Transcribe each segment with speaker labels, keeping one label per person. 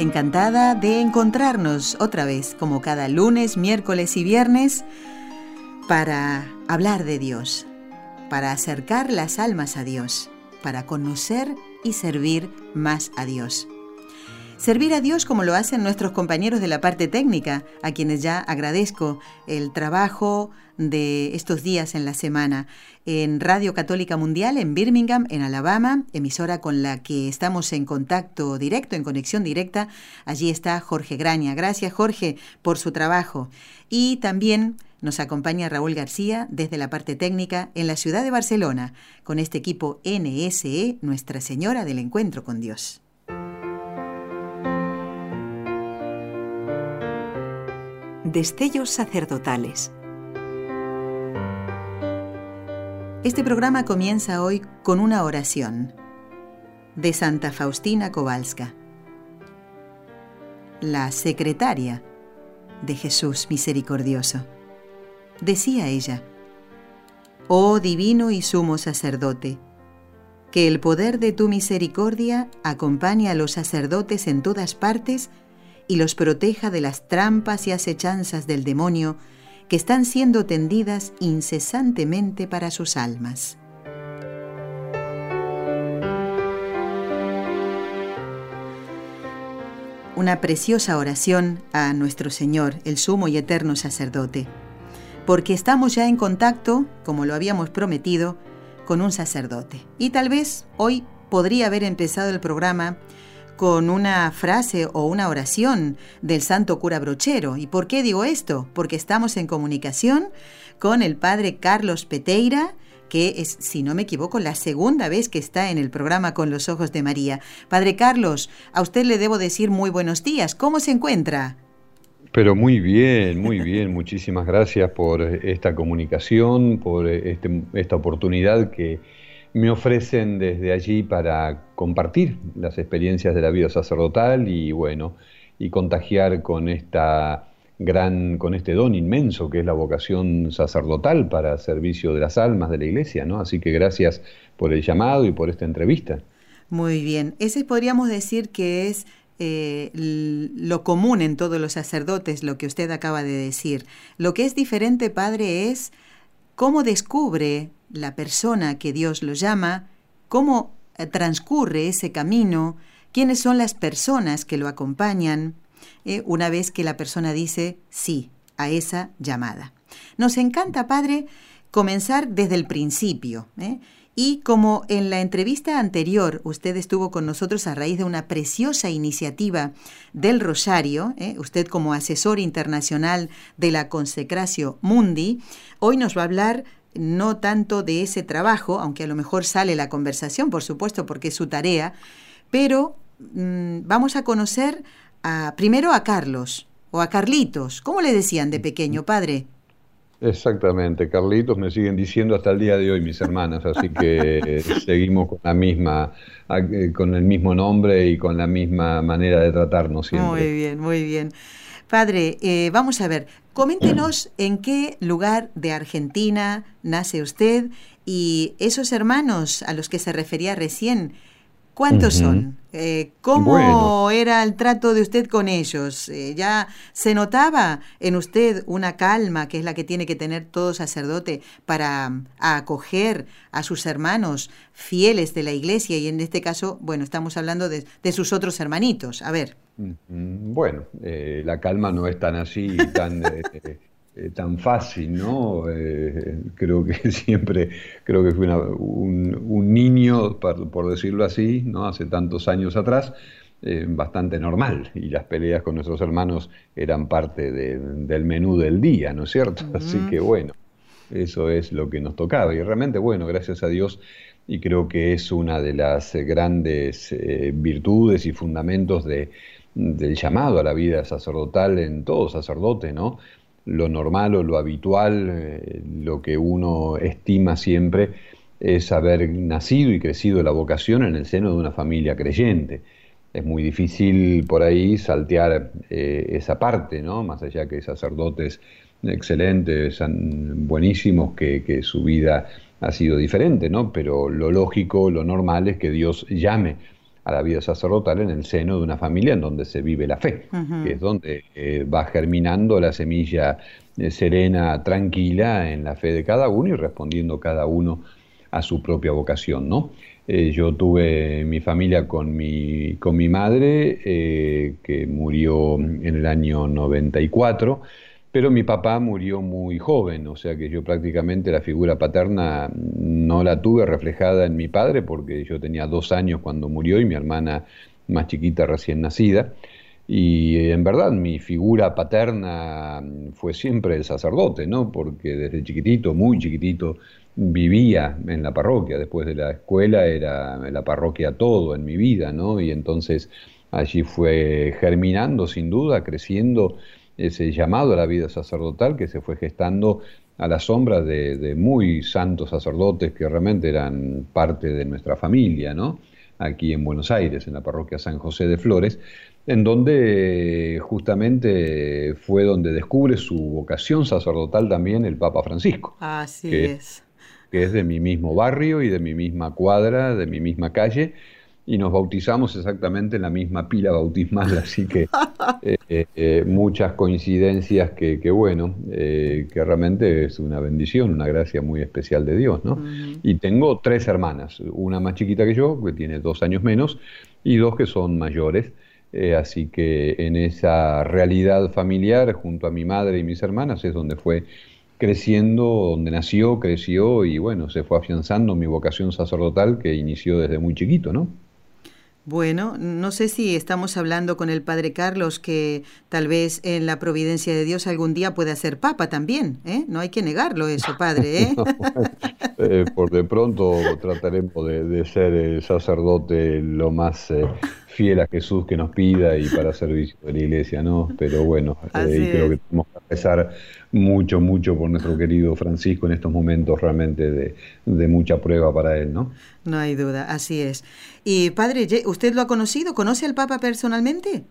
Speaker 1: Encantada de encontrarnos otra vez, como cada lunes, miércoles y viernes, para hablar de Dios, para acercar las almas a Dios, para conocer y servir más a Dios. Servir a Dios como lo hacen nuestros compañeros de la parte técnica, a quienes ya agradezco el trabajo de estos días en la semana. En Radio Católica Mundial en Birmingham, en Alabama, emisora con la que estamos en contacto directo, en conexión directa, allí está Jorge Graña. Gracias Jorge por su trabajo. Y también nos acompaña Raúl García desde la parte técnica en la ciudad de Barcelona, con este equipo NSE, Nuestra Señora del Encuentro con Dios. Destellos sacerdotales. Este programa comienza hoy con una oración de Santa Faustina Kowalska, la secretaria de Jesús misericordioso. Decía ella, Oh divino y sumo sacerdote, que el poder de tu misericordia acompañe a los sacerdotes en todas partes y los proteja de las trampas y acechanzas del demonio que están siendo tendidas incesantemente para sus almas. Una preciosa oración a nuestro Señor, el sumo y eterno sacerdote, porque estamos ya en contacto, como lo habíamos prometido, con un sacerdote. Y tal vez hoy podría haber empezado el programa con una frase o una oración del santo cura brochero. ¿Y por qué digo esto? Porque estamos en comunicación con el padre Carlos Peteira, que es, si no me equivoco, la segunda vez que está en el programa con los ojos de María. Padre Carlos, a usted le debo decir muy buenos días. ¿Cómo se encuentra?
Speaker 2: Pero muy bien, muy bien. Muchísimas gracias por esta comunicación, por este, esta oportunidad que me ofrecen desde allí para compartir las experiencias de la vida sacerdotal y bueno, y contagiar con esta gran, con este don inmenso que es la vocación sacerdotal para servicio de las almas de la iglesia, ¿no? Así que gracias por el llamado y por esta entrevista.
Speaker 1: Muy bien. Ese podríamos decir que es eh, lo común en todos los sacerdotes, lo que usted acaba de decir. Lo que es diferente, padre, es cómo descubre la persona que Dios lo llama, cómo eh, transcurre ese camino, quiénes son las personas que lo acompañan, eh, una vez que la persona dice sí a esa llamada. Nos encanta, Padre, comenzar desde el principio. ¿eh? Y como en la entrevista anterior usted estuvo con nosotros a raíz de una preciosa iniciativa del Rosario, usted como asesor internacional de la Consecratio Mundi, hoy nos va a hablar no tanto de ese trabajo, aunque a lo mejor sale la conversación, por supuesto, porque es su tarea, pero mm, vamos a conocer a, primero a Carlos o a Carlitos. ¿Cómo le decían de pequeño, padre?
Speaker 2: Exactamente, Carlitos me siguen diciendo hasta el día de hoy mis hermanas, así que seguimos con la misma, eh, con el mismo nombre y con la misma manera de tratarnos siempre.
Speaker 1: Muy bien, muy bien. Padre, eh, vamos a ver, coméntenos en qué lugar de Argentina nace usted y esos hermanos a los que se refería recién, ¿Cuántos son? Eh, ¿Cómo era el trato de usted con ellos? Eh, ¿Ya se notaba en usted una calma que es la que tiene que tener todo sacerdote para mm, acoger a sus hermanos fieles de la iglesia? Y en este caso, bueno, estamos hablando de, sus otros hermanitos. A ver.
Speaker 2: Bueno, eh, la calma no es tan así, tan... Eh, tan fácil, ¿no? Eh, creo que siempre, creo que fui un, niño, por, decirlo así, ¿no? Hace tantos años atrás, eh, bastante normal. Y las peleas con nuestros hermanos eran parte del menú del día, ¿no es cierto? Así que bueno, eso es lo que nos tocaba. Y realmente, bueno, gracias a Dios, y creo que es una de las grandes eh, virtudes y fundamentos de, del llamado a la vida sacerdotal en todo sacerdote, ¿no? Lo normal o lo habitual, eh, lo que uno estima siempre es haber nacido y crecido la vocación en el seno de una familia creyente. Es muy difícil por ahí saltear eh, esa parte, ¿no? Más allá que sacerdotes excelentes, buenísimos, que, que su vida ha sido diferente, ¿no? Pero lo lógico, lo normal es que Dios llame a la vida sacerdotal en el seno de una familia en donde se vive la fe, que es donde eh, va germinando la semilla eh, serena, tranquila en la fe de cada uno y respondiendo cada uno a su propia vocación, ¿no? Eh, yo tuve mi familia con mi, con mi madre, que murió en el año 94, pero mi papá murió muy joven, o sea que yo prácticamente la figura paterna no la tuve reflejada en mi padre porque yo tenía dos años cuando murió y mi hermana más chiquita recién nacida. Y en verdad mi figura paterna fue siempre el sacerdote, ¿no? Porque desde chiquitito, muy chiquitito, vivía en la parroquia. Después de la escuela era la parroquia todo en mi vida, ¿no? Y entonces allí fue germinando sin duda, creciendo ese llamado a la vida sacerdotal que se fue gestando a la sombra de, muy santos sacerdotes que realmente eran parte de nuestra familia, ¿no? Aquí en Buenos Aires, en la parroquia San José de Flores, en donde justamente fue donde descubre su vocación sacerdotal también el Papa Francisco.
Speaker 1: Así es.
Speaker 2: Que es de mi mismo barrio y de mi misma cuadra, de mi misma calle, y nos bautizamos exactamente en la misma pila bautismal, así que eh, eh, eh, muchas coincidencias que, bueno, que realmente es una bendición, una gracia muy especial de Dios, ¿no? Y tengo tres hermanas, una más chiquita que yo, que tiene dos años menos, y dos que son mayores, así que en esa realidad familiar, junto a mi madre y mis hermanas, es donde fue creciendo, donde nació, creció y bueno, se fue afianzando mi vocación sacerdotal que inició desde muy chiquito, ¿no?
Speaker 1: Bueno, no sé si estamos hablando con el Padre Carlos que tal vez en la providencia de Dios algún día pueda ser Papa también, ¿eh? No hay que negarlo eso, Padre, ¿eh?
Speaker 2: eh por de pronto trataremos de, ser el sacerdote lo más eh, fiel a Jesús que nos pida y para servicio de la Iglesia, ¿no? Pero bueno, eh, creo que tenemos que empezar mucho, mucho por nuestro querido Francisco en estos momentos realmente de, de, mucha prueba para él, ¿no?
Speaker 1: No hay duda, así es. Y padre, ¿usted lo ha conocido? ¿Conoce al Papa personalmente?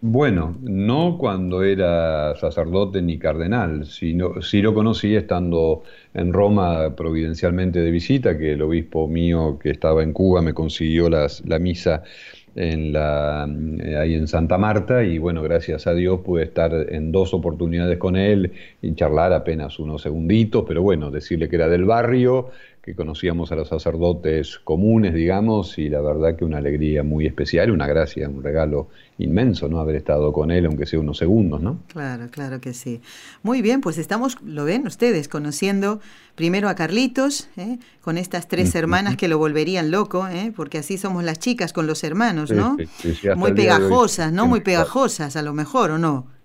Speaker 2: Bueno, no cuando era sacerdote ni cardenal, sino, sí lo conocí estando en Roma providencialmente de visita, que el obispo mío que estaba en Cuba me consiguió las, la misa en la, eh, ahí en Santa Marta y bueno, gracias a Dios pude estar en dos oportunidades con él y charlar apenas unos segunditos, pero bueno, decirle que era del barrio, que conocíamos a los sacerdotes comunes, digamos, y la verdad que una alegría muy especial, una gracia, un regalo inmenso, ¿no? Haber estado con él, aunque sea unos segundos, ¿no?
Speaker 1: Claro, claro que sí. Muy bien, pues estamos, lo ven ustedes, conociendo primero a Carlitos, ¿eh? con estas tres hermanas que lo volverían loco, ¿eh? porque así somos las chicas con los hermanos, ¿no? muy pegajosas, ¿no? Muy pegajosas, a lo mejor, ¿o no?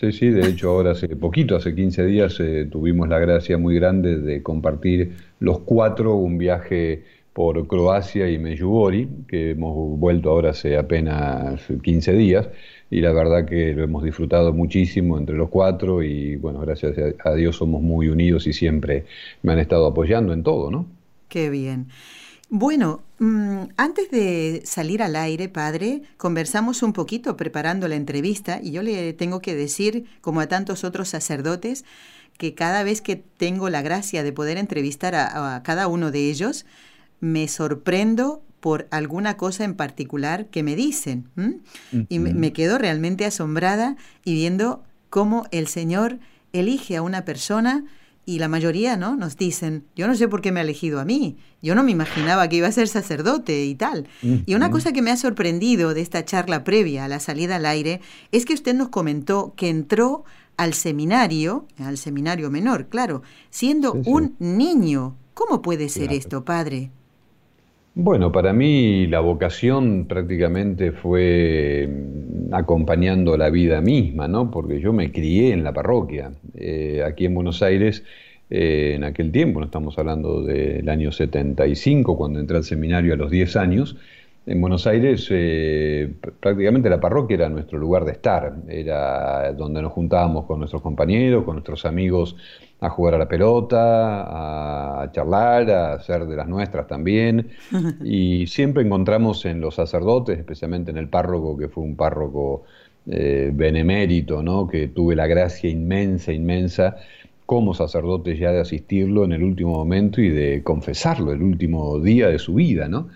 Speaker 2: Sí, sí, de hecho ahora hace poquito, hace 15 días, eh, tuvimos la gracia muy grande de compartir los cuatro un viaje por Croacia y Meyugori, que hemos vuelto ahora hace apenas 15 días, y la verdad que lo hemos disfrutado muchísimo entre los cuatro y bueno, gracias a Dios somos muy unidos y siempre me han estado apoyando en todo, ¿no?
Speaker 1: Qué bien. Bueno, mm, antes de salir al aire, padre, conversamos un poquito preparando la entrevista y yo le tengo que decir, como a tantos otros sacerdotes, que cada vez que tengo la gracia de poder entrevistar a, cada uno de ellos, me sorprendo por alguna cosa en particular que me dicen. Y me, me quedo realmente asombrada y viendo cómo el Señor elige a una persona y la mayoría, ¿no? Nos dicen, yo no sé por qué me ha elegido a mí, yo no me imaginaba que iba a ser sacerdote y tal. Y una cosa que me ha sorprendido de esta charla previa a la salida al aire es que usted nos comentó que entró al seminario, al seminario menor, claro, siendo un niño. ¿Cómo puede ser esto, padre?
Speaker 2: Bueno, para mí la vocación prácticamente fue mm, acompañando la vida misma, ¿no? Porque yo me crié en la parroquia. Eh, aquí en Buenos Aires eh, en aquel tiempo, no estamos hablando del año 75, cuando entré al seminario a los 10 años, en Buenos Aires eh, prácticamente la parroquia era nuestro lugar de estar, era donde nos juntábamos con nuestros compañeros, con nuestros amigos a jugar a la pelota, a charlar, a hacer de las nuestras también. Y siempre encontramos en los sacerdotes, especialmente en el párroco, que fue un párroco eh, benemérito, ¿no? que tuve la gracia inmensa, inmensa como sacerdote ya de asistirlo en el último momento y de confesarlo el último día de su vida, ¿no?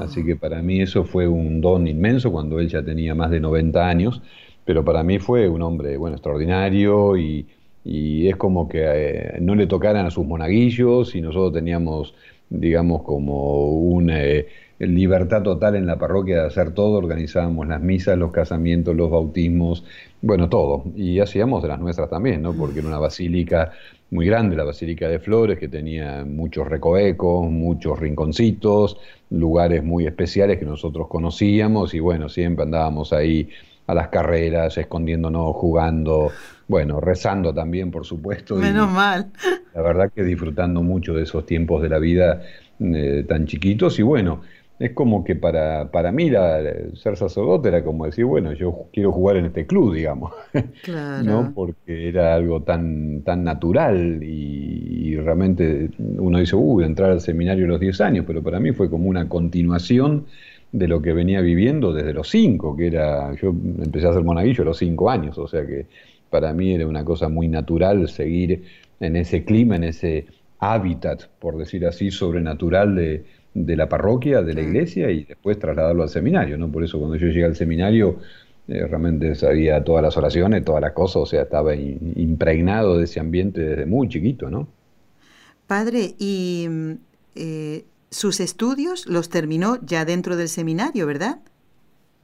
Speaker 2: Así que para mí eso fue un don inmenso cuando él ya tenía más de 90 años, pero para mí fue un hombre, bueno, extraordinario y, es como que eh, no le tocaran a sus monaguillos y nosotros teníamos, digamos, como una eh, libertad total en la parroquia de hacer todo, organizábamos las misas, los casamientos, los bautismos, bueno, todo. Y hacíamos de las nuestras también, ¿no? Porque era una basílica muy grande, la Basílica de Flores, que tenía muchos recovecos, muchos rinconcitos, lugares muy especiales que nosotros conocíamos y bueno, siempre andábamos ahí a las carreras, escondiéndonos, jugando, bueno, rezando también, por supuesto.
Speaker 1: Menos mal.
Speaker 2: La verdad que disfrutando mucho de esos tiempos de la vida eh, tan chiquitos y bueno, es como que para, para mí la, ser sacerdote era como decir, bueno, yo quiero jugar en este club, digamos, ¿no? Porque era algo tan, tan natural y, realmente uno dice, uh, entrar al seminario a los 10 años, pero para mí fue como una continuación de lo que venía viviendo desde los 5, que era, yo empecé a ser monaguillo a los 5 años, o sea que para mí era una cosa muy natural seguir en ese clima, en ese hábitat, por decir así, sobrenatural de de la parroquia, de la iglesia y después trasladarlo al seminario, ¿no? Por eso cuando yo llegué al seminario eh, realmente sabía todas las oraciones, todas las cosas, o sea, estaba impregnado de ese ambiente desde muy chiquito, ¿no?
Speaker 1: Padre, y mm, eh, sus estudios los terminó ya dentro del seminario, ¿verdad?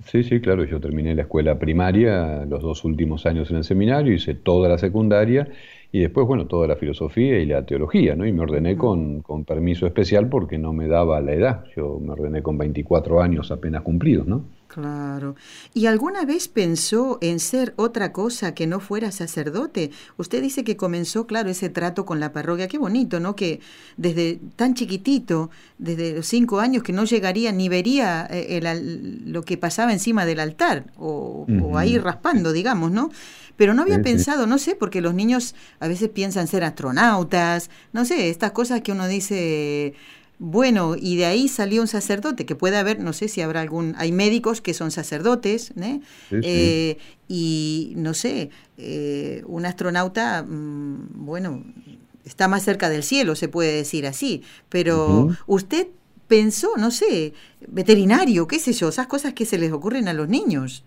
Speaker 2: Sí, sí, claro, yo terminé la escuela primaria, los dos últimos años en el seminario, hice toda la secundaria y después, bueno, toda la filosofía y la teología, ¿no? Y me ordené con, con, permiso especial porque no me daba la edad. Yo me ordené con 24 años apenas cumplidos, ¿no?
Speaker 1: Claro. ¿Y alguna vez pensó en ser otra cosa que no fuera sacerdote? Usted dice que comenzó, claro, ese trato con la parroquia. Qué bonito, ¿no? Que desde tan chiquitito, desde los cinco años, que no llegaría ni vería eh, lo que pasaba encima del altar o, o ahí raspando, digamos, ¿no? Pero no había pensado, no sé, porque los niños a veces piensan ser astronautas, no sé, estas cosas que uno dice, bueno, y de ahí salió un sacerdote, que puede haber, no sé si habrá algún, hay médicos que son sacerdotes, ¿eh? eh y no sé, eh, un astronauta, mm, bueno, está más cerca del cielo, se puede decir así, pero usted pensó, no sé, veterinario, qué sé yo, esas cosas que se les ocurren a los niños.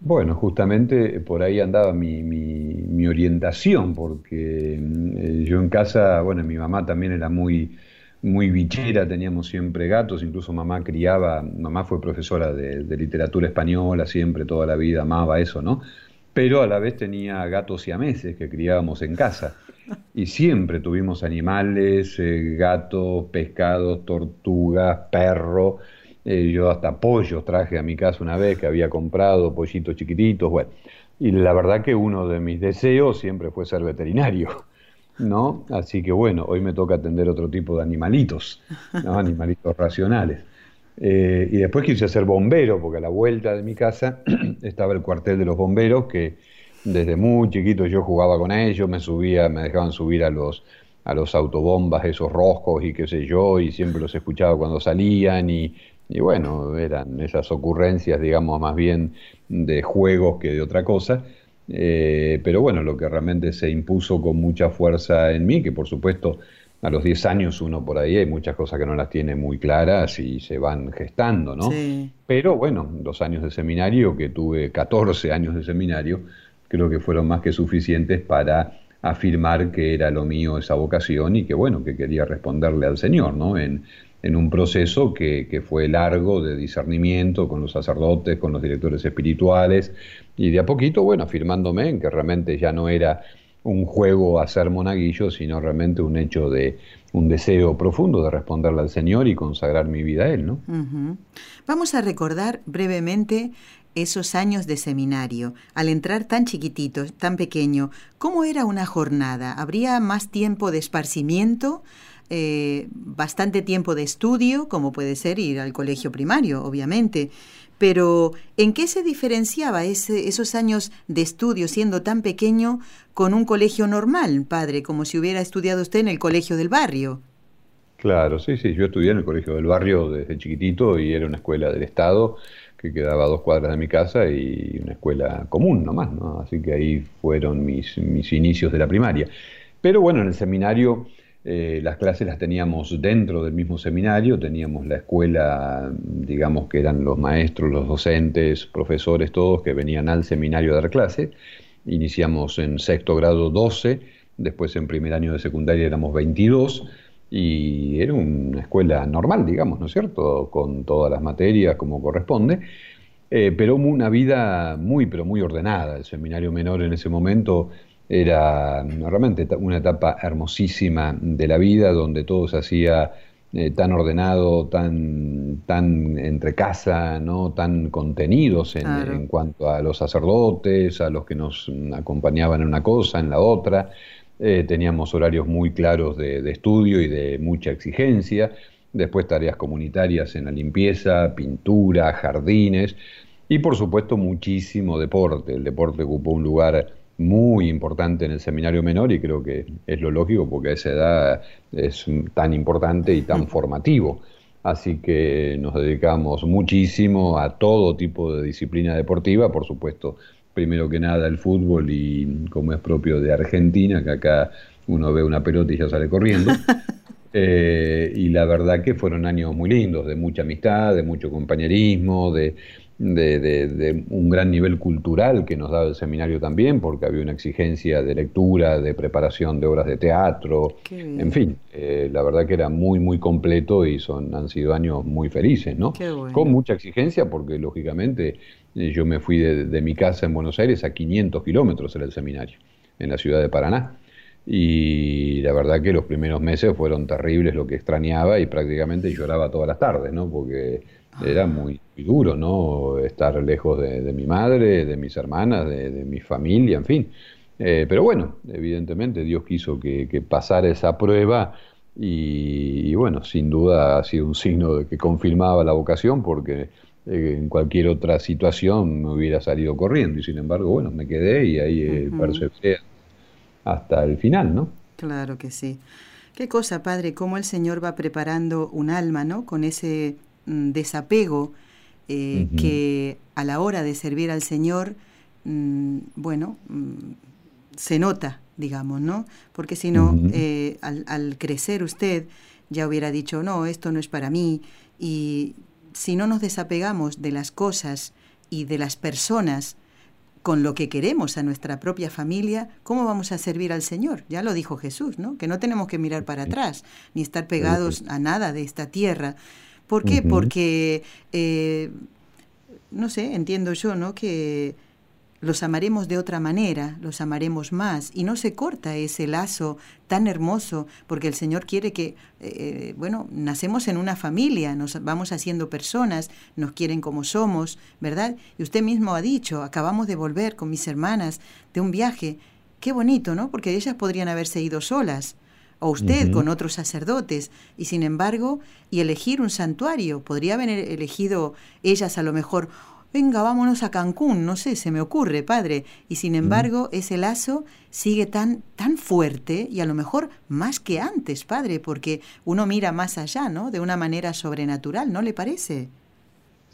Speaker 2: Bueno, justamente por ahí andaba mi, orientación, porque mm, yo en casa, bueno, mi mamá también era muy, muy bichera, teníamos siempre gatos, incluso mamá criaba, mamá fue profesora de, literatura española siempre, toda la vida, amaba eso, ¿no? Pero a la vez tenía gatos y ameses que criábamos en casa. Y siempre tuvimos animales, eh, gatos, pescados, tortugas, perro eh, yo hasta pollos traje a mi casa una vez que había comprado, pollitos chiquititos, bueno. Y la verdad que uno de mis deseos siempre fue ser veterinario, ¿no? Así que bueno, hoy me toca atender otro tipo de animalitos, ¿no? Animalitos racionales. Eh, y después quise ser bombero, porque a la vuelta de mi casa estaba el cuartel de los bomberos, que desde muy chiquito yo jugaba con ellos, me subía, me dejaban subir a los, a los autobombas, esos roscos y qué sé yo, y siempre los escuchaba cuando salían y y bueno, eran esas ocurrencias, digamos, más bien de juegos que de otra cosa. Eh, pero bueno, lo que realmente se impuso con mucha fuerza en mí, que por supuesto a los 10 años uno por ahí hay muchas cosas que no las tiene muy claras y se van gestando, ¿no? Pero bueno, los años de seminario, que tuve 14 años de seminario, creo que fueron más que suficientes para afirmar que era lo mío esa vocación y que bueno, que quería responderle al Señor, ¿no? En, en un proceso que, fue largo de discernimiento con los sacerdotes, con los directores espirituales, y de a poquito, bueno, afirmándome en que realmente ya no era un juego a ser monaguillo, sino realmente un hecho de un deseo profundo de responderle al Señor y consagrar mi vida a Él, ¿no?
Speaker 1: Vamos a recordar brevemente esos años de seminario. Al entrar tan chiquitito, tan pequeño, ¿cómo era una jornada? ¿Habría más tiempo de esparcimiento? Eh, bastante tiempo de estudio, como puede ser ir al colegio primario, obviamente. Pero, ¿en qué se diferenciaba ese, esos años de estudio siendo tan pequeño con un colegio normal, padre, como si hubiera estudiado usted en el colegio del barrio?
Speaker 2: Claro, sí, sí, yo estudié en el colegio del barrio desde chiquitito y era una escuela del Estado que quedaba a dos cuadras de mi casa y una escuela común nomás, ¿no? Así que ahí fueron mis, mis inicios de la primaria. Pero bueno, en el seminario eh, las clases las teníamos dentro del mismo seminario, teníamos la escuela, digamos que eran los maestros, los docentes, profesores, todos que venían al seminario a dar clase. Iniciamos en sexto grado 12, después en primer año de secundaria éramos 22 y era una escuela normal, digamos, ¿no es cierto? Con todas las materias como corresponde. Eh, pero una vida muy, pero muy ordenada. El seminario menor en ese momento era realmente una etapa hermosísima de la vida donde todo se hacía eh, tan ordenado, tan, tan entre casa, ¿no? tan contenidos en, cuanto a los sacerdotes, a los que nos acompañaban en una cosa, en la otra. Eh, teníamos horarios muy claros de, estudio y de mucha exigencia. Después tareas comunitarias en la limpieza, pintura, jardines y por supuesto muchísimo deporte. El deporte ocupó un lugar muy importante en el seminario menor y creo que es lo lógico porque a esa edad es tan importante y tan formativo. Así que nos dedicamos muchísimo a todo tipo de disciplina deportiva, por supuesto, primero que nada el fútbol y como es propio de Argentina, que acá uno ve una pelota y ya sale corriendo. Eh, y la verdad que fueron años muy lindos, de mucha amistad, de mucho compañerismo, de, de, un gran nivel cultural que nos daba el seminario también, porque había una exigencia de lectura, de preparación de obras de teatro, en fin, eh, la verdad que era muy, muy completo y son, han sido años muy felices, ¿no? Con mucha exigencia, porque lógicamente eh, yo me fui de, mi casa en Buenos Aires a 500 kilómetros en el seminario, en la ciudad de Paraná. Y la verdad que los primeros meses fueron terribles, lo que extrañaba y prácticamente lloraba todas las tardes, ¿no? Porque era muy, duro, ¿no? Estar lejos de, mi madre, de mis hermanas, de, mi familia, en fin. Eh, pero bueno, evidentemente Dios quiso que, pasara esa prueba y, bueno, sin duda ha sido un signo de que confirmaba la vocación porque eh, en cualquier otra situación me hubiera salido corriendo y sin embargo, bueno, me quedé y ahí eh, perseveré hasta el final, ¿no?
Speaker 1: Claro que sí. Qué cosa, Padre, cómo el Señor va preparando un alma, ¿no? Con ese Mm, desapego eh, que a la hora de servir al Señor, mm, bueno, mm, se nota, digamos, ¿no? Porque si no, eh, al, crecer usted ya hubiera dicho, no, esto no es para mí. Y si no nos desapegamos de las cosas y de las personas con lo que queremos a nuestra propia familia, ¿cómo vamos a servir al Señor? Ya lo dijo Jesús, ¿no? Que no tenemos que mirar para atrás, ni estar pegados a nada de esta tierra, ¿Por qué? Porque, eh, no sé, entiendo yo, ¿no? Que los amaremos de otra manera, los amaremos más, y no se corta ese lazo tan hermoso, porque el Señor quiere que, eh, bueno, nacemos en una familia, nos vamos haciendo personas, nos quieren como somos, ¿verdad? Y usted mismo ha dicho, acabamos de volver con mis hermanas de un viaje, qué bonito, ¿no? Porque ellas podrían haberse ido solas, o usted con otros sacerdotes, y sin embargo, y elegir un santuario, podría haber elegido ellas a lo mejor, venga, vámonos a Cancún, no sé, se me ocurre, padre, y sin embargo, ese lazo sigue tan, tan fuerte y a lo mejor más que antes, padre, porque uno mira más allá, ¿no? De una manera sobrenatural, ¿no le parece?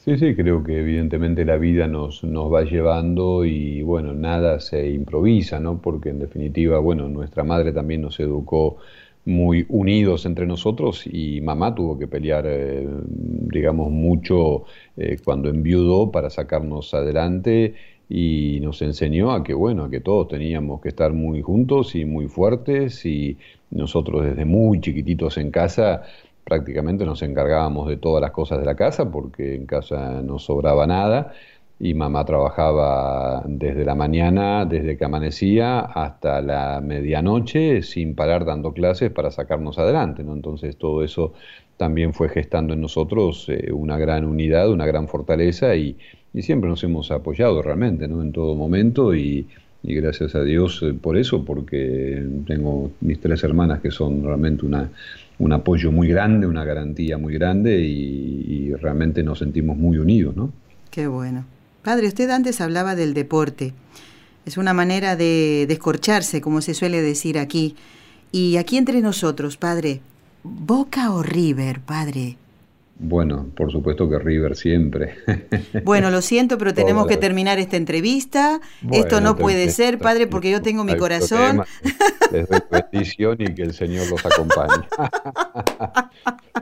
Speaker 2: Sí, sí, creo que evidentemente la vida nos, nos va llevando y bueno, nada se improvisa, ¿no? Porque en definitiva, bueno, nuestra madre también nos educó muy unidos entre nosotros y mamá tuvo que pelear, eh, digamos, mucho eh, cuando enviudó para sacarnos adelante y nos enseñó a que, bueno, a que todos teníamos que estar muy juntos y muy fuertes y nosotros desde muy chiquititos en casa prácticamente nos encargábamos de todas las cosas de la casa porque en casa no sobraba nada y mamá trabajaba desde la mañana, desde que amanecía hasta la medianoche, sin parar dando clases para sacarnos adelante. ¿no? Entonces todo eso también fue gestando en nosotros eh, una gran unidad, una gran fortaleza y, siempre nos hemos apoyado realmente ¿no? en todo momento y, gracias a Dios eh, por eso, porque tengo mis tres hermanas que son realmente una, un apoyo muy grande, una garantía muy grande y, y realmente nos sentimos muy unidos. ¿no?
Speaker 1: Qué bueno. Padre, usted antes hablaba del deporte. Es una manera de descorcharse, como se suele decir aquí. Y aquí entre nosotros, Padre, ¿Boca o River, Padre?
Speaker 2: Bueno, por supuesto que River siempre.
Speaker 1: Bueno, lo siento, pero tenemos que terminar esta entrevista. Esto no puede ser, padre, porque yo tengo mi corazón.
Speaker 2: Les doy bendición y que el Señor los acompañe.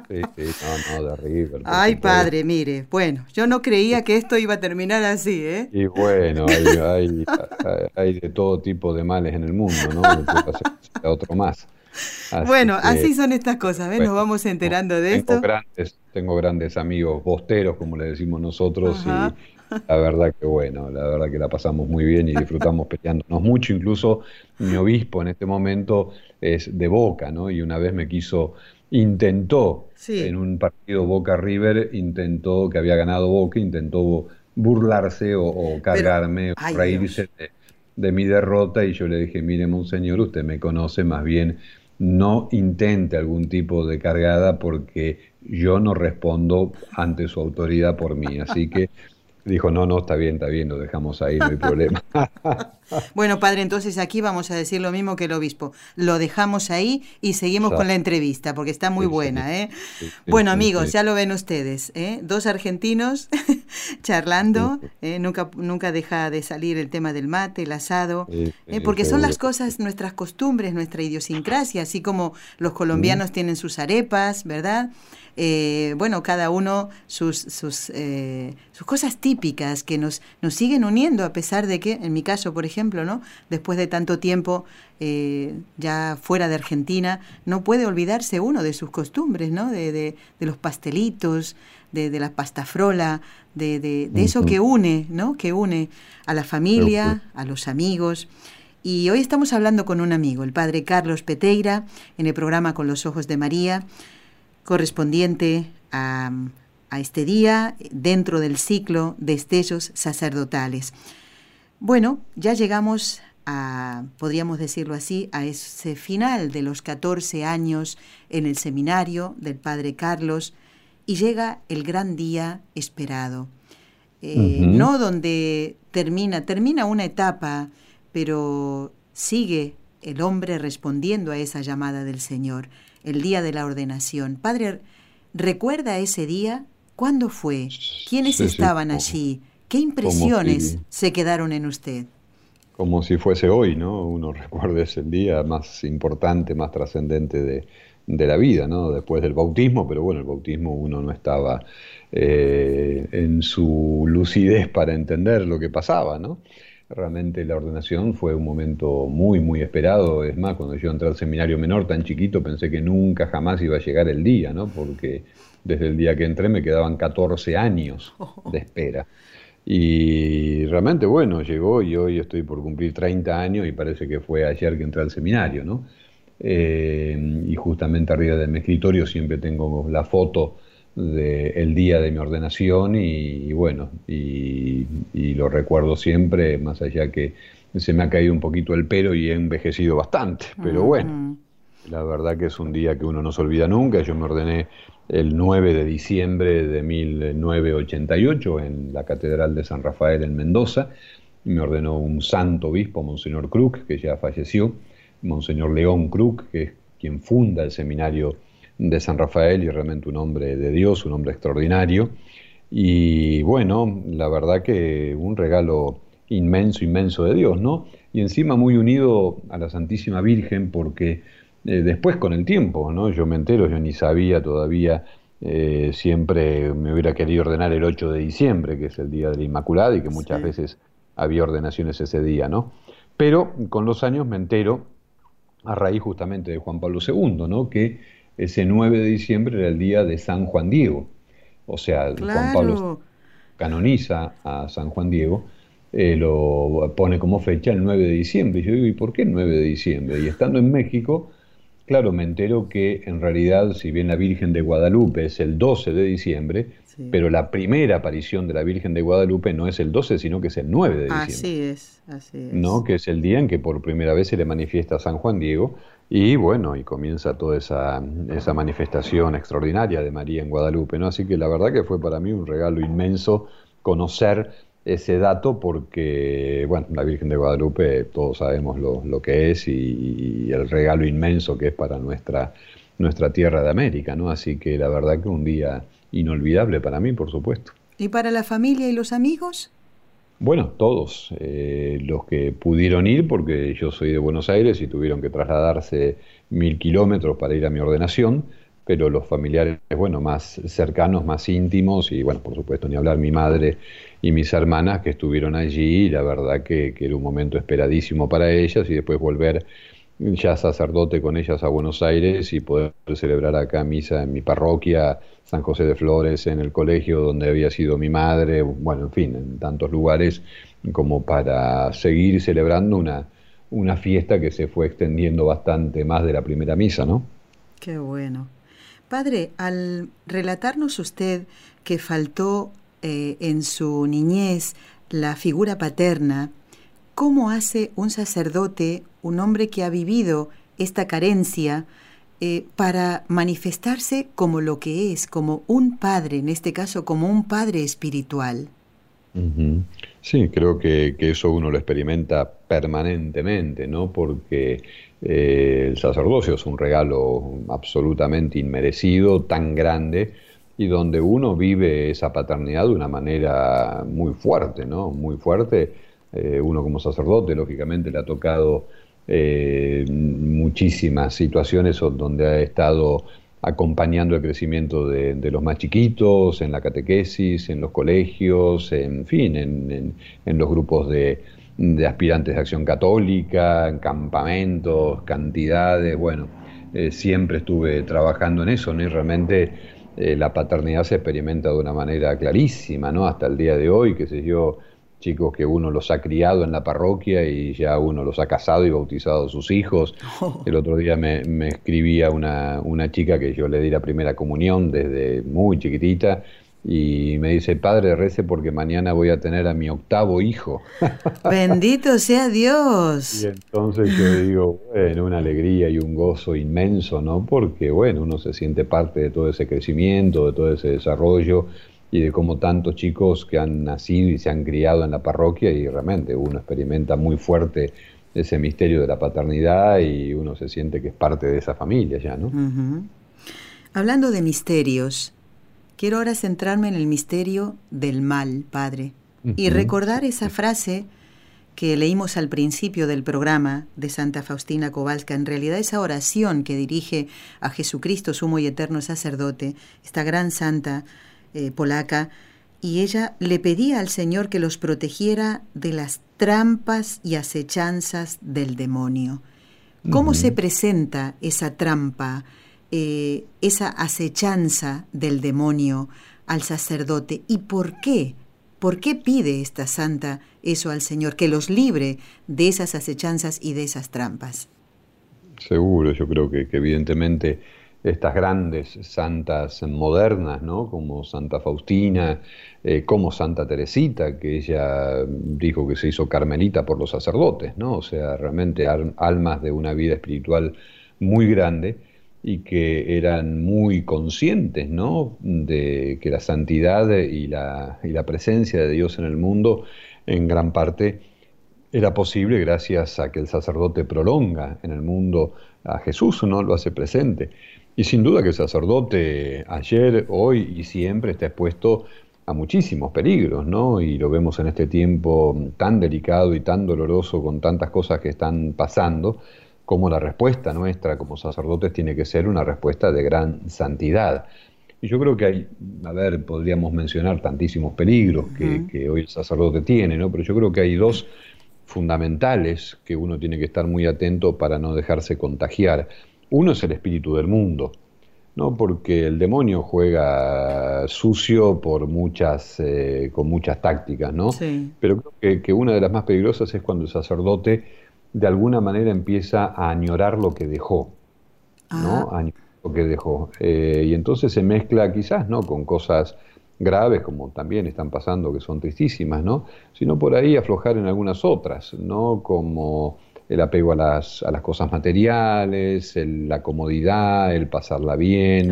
Speaker 1: sí, sí, no, no, de River. Ay, padre, mire, bueno, yo no creía que esto iba a terminar así, ¿eh?
Speaker 2: Y bueno, hay, hay, de todo tipo de males en el mundo, ¿no? otro más
Speaker 1: bueno, así son estas cosas, ¿ves? Nos vamos enterando de
Speaker 2: tengo
Speaker 1: esto.
Speaker 2: Grandes, tengo grandes amigos bosteros, como le decimos nosotros, y la verdad que bueno, la verdad que la pasamos muy bien y disfrutamos peleándonos mucho. Incluso mi obispo en este momento es de Boca, ¿no? Y una vez me quiso, intentó en un partido Boca River, intentó que había ganado Boca, intentó burlarse o, cargarme o reírse de, de mi derrota y yo le dije, mire, monseñor, usted me conoce más bien no intente algún tipo de cargada porque yo no respondo ante su autoridad por mí. Así que dijo, no, no, está bien, está bien, lo dejamos ahí, no hay problema.
Speaker 1: bueno, padre, entonces aquí vamos a decir lo mismo que el obispo. Lo dejamos ahí y seguimos con la entrevista, porque está muy buena. ¿eh? bueno, amigos, ya lo ven ustedes. ¿eh? Dos argentinos charlando, ¿eh? nunca, nunca deja de salir el tema del mate, el asado, ¿eh? porque son las cosas, nuestras costumbres, nuestra idiosincrasia, así como los colombianos tienen sus arepas, ¿verdad? Eh, bueno, cada uno sus, sus, eh, sus cosas típicas que nos, nos siguen uniendo, a pesar de que, en mi caso, por ejemplo, ¿no? después de tanto tiempo eh, ya fuera de Argentina, no puede olvidarse uno de sus costumbres, ¿no? de, de, los pastelitos, de, de, la pastafrola, de, de, de eso que une, ¿no? que une a la familia, a los amigos. Y hoy estamos hablando con un amigo, el padre Carlos Peteira, en el programa Con los Ojos de María correspondiente a, este día dentro del ciclo de estellos sacerdotales. Bueno, ya llegamos a, podríamos decirlo así, a ese final de los 14 años en el seminario del Padre Carlos y llega el gran día esperado. Eh, no donde termina, termina una etapa, pero sigue el hombre respondiendo a esa llamada del Señor el día de la ordenación. Padre, ¿recuerda ese día? ¿Cuándo fue? ¿Quiénes estaban allí? ¿Qué impresiones se quedaron en usted?
Speaker 2: Como si fuese hoy, ¿no? Uno recuerda ese día más importante, más trascendente de, la vida, ¿no? Después del bautismo, pero bueno, el bautismo uno no estaba eh, en su lucidez para entender lo que pasaba, ¿no? Realmente la ordenación fue un momento muy, muy esperado. Es más, cuando yo entré al seminario menor tan chiquito pensé que nunca jamás iba a llegar el día, ¿no? Porque desde el día que entré me quedaban 14 años de espera. Y realmente, bueno, llegó y hoy estoy por cumplir 30 años y parece que fue ayer que entré al seminario, ¿no? Eh, y justamente arriba de mi escritorio siempre tengo la foto del día de mi ordenación y, bueno, y, lo recuerdo siempre, más allá que se me ha caído un poquito el pelo y he envejecido bastante, pero bueno, la verdad que es un día que uno no se olvida nunca, yo me ordené el 9 de diciembre de 1988 en la Catedral de San Rafael en Mendoza, me ordenó un santo obispo, Monseñor Krug, que ya falleció, Monseñor León Krug, que es quien funda el seminario de San Rafael y realmente un hombre de Dios, un hombre extraordinario. Y bueno, la verdad que un regalo inmenso, inmenso de Dios, ¿no? Y encima muy unido a la Santísima Virgen porque eh, después con el tiempo, ¿no? Yo me entero, yo ni sabía todavía, eh, siempre me hubiera querido ordenar el 8 de diciembre, que es el día de la Inmaculada y que muchas veces había ordenaciones ese día, ¿no? Pero con los años me entero, a raíz justamente de Juan Pablo II, ¿no? Que ese 9 de diciembre era el día de San Juan Diego. O sea, Juan Pablo canoniza a San Juan Diego, eh, lo pone como fecha el 9 de diciembre. Y yo digo, ¿y por qué el 9 de diciembre? Y estando en México, claro, me entero que en realidad, si bien la Virgen de Guadalupe es el 12 de diciembre, pero la primera aparición de la Virgen de Guadalupe no es el 12, sino que es el 9 de diciembre.
Speaker 1: Así es, así es.
Speaker 2: ¿No? Que es el día en que por primera vez se le manifiesta a San Juan Diego. Y bueno, y comienza toda esa, esa manifestación extraordinaria de María en Guadalupe, ¿no? Así que la verdad que fue para mí un regalo inmenso conocer ese dato porque, bueno, la Virgen de Guadalupe todos sabemos lo, que es y, el regalo inmenso que es para nuestra, nuestra tierra de América, ¿no? Así que la verdad que un día inolvidable para mí, por supuesto.
Speaker 1: ¿Y para la familia y los amigos?
Speaker 2: Bueno, todos, eh, los que pudieron ir, porque yo soy de Buenos Aires y tuvieron que trasladarse mil kilómetros para ir a mi ordenación, pero los familiares, bueno, más cercanos, más íntimos, y bueno, por supuesto, ni hablar mi madre y mis hermanas que estuvieron allí, la verdad que, que era un momento esperadísimo para ellas, y después volver ya sacerdote con ellas a Buenos Aires y poder celebrar acá misa en mi parroquia, San José de Flores, en el colegio donde había sido mi madre, bueno, en fin, en tantos lugares como para seguir celebrando una, una fiesta que se fue extendiendo bastante más de la primera misa, ¿no?
Speaker 1: Qué bueno. Padre, al relatarnos usted que faltó eh, en su niñez la figura paterna, ¿cómo hace un sacerdote, un hombre que ha vivido esta carencia, eh, para manifestarse como lo que es, como un padre, en este caso como un padre espiritual?
Speaker 2: Sí, creo que, eso uno lo experimenta permanentemente, ¿no? Porque eh, el sacerdocio es un regalo absolutamente inmerecido, tan grande, y donde uno vive esa paternidad de una manera muy fuerte, ¿no? Muy fuerte. Eh, uno como sacerdote, lógicamente, le ha tocado eh, muchísimas situaciones donde ha estado acompañando el crecimiento de, los más chiquitos, en la catequesis, en los colegios, en fin, en, los grupos de, aspirantes de acción católica, en campamentos, cantidades, bueno, eh, siempre estuve trabajando en eso, ¿no? Y realmente eh, la paternidad se experimenta de una manera clarísima, ¿no? Hasta el día de hoy, qué sé yo, chicos que uno los ha criado en la parroquia y ya uno los ha casado y bautizado a sus hijos. El otro día me, escribía una, una, chica que yo le di la primera comunión desde muy chiquitita y me dice, padre, rece porque mañana voy a tener a mi octavo hijo.
Speaker 1: Bendito sea Dios.
Speaker 2: Y entonces yo digo, bueno, una alegría y un gozo inmenso, ¿no? Porque, bueno, uno se siente parte de todo ese crecimiento, de todo ese desarrollo y de cómo tantos chicos que han nacido y se han criado en la parroquia y realmente uno experimenta muy fuerte ese misterio de la paternidad y uno se siente que es parte de esa familia ya, ¿no?
Speaker 1: Hablando de misterios, quiero ahora centrarme en el misterio del mal, Padre, y recordar esa frase que leímos al principio del programa de Santa Faustina Kowalska, en realidad esa oración que dirige a Jesucristo, sumo y eterno sacerdote, esta gran santa, eh, polaca, y ella le pedía al Señor que los protegiera de las trampas y acechanzas del demonio. ¿Cómo se presenta esa trampa, eh, esa acechanza del demonio al sacerdote y por qué? ¿Por qué pide esta santa eso al Señor, que los libre de esas acechanzas y de esas trampas?
Speaker 2: Seguro, yo creo que evidentemente estas grandes santas modernas, ¿no? como Santa Faustina, eh, como Santa Teresita, que ella dijo que se hizo carmelita por los sacerdotes, ¿no? o sea, realmente almas de una vida espiritual muy grande y que eran muy conscientes ¿no? de que la santidad y la, y la presencia de Dios en el mundo en gran parte era posible gracias a que el sacerdote prolonga en el mundo a Jesús, no lo hace presente. Y sin duda que el sacerdote ayer, hoy y siempre está expuesto a muchísimos peligros, ¿no? Y lo vemos en este tiempo tan delicado y tan doloroso con tantas cosas que están pasando, como la respuesta nuestra como sacerdotes tiene que ser una respuesta de gran santidad. Y yo creo que hay, a ver, podríamos mencionar tantísimos peligros que, que hoy el sacerdote tiene, ¿no? Pero yo creo que hay dos fundamentales que uno tiene que estar muy atento para no dejarse contagiar. Uno es el espíritu del mundo, ¿no? Porque el demonio juega sucio por muchas, eh, con muchas tácticas, ¿no? Pero creo que, una de las más peligrosas es cuando el sacerdote de alguna manera empieza a añorar lo que dejó, ¿no? Ah. lo que dejó. Eh, y entonces se mezcla quizás, ¿no? Con cosas graves, como también están pasando, que son tristísimas, ¿no? Sino por ahí aflojar en algunas otras, ¿no? Como el apego a las, a las cosas materiales, la comodidad, el pasarla bien,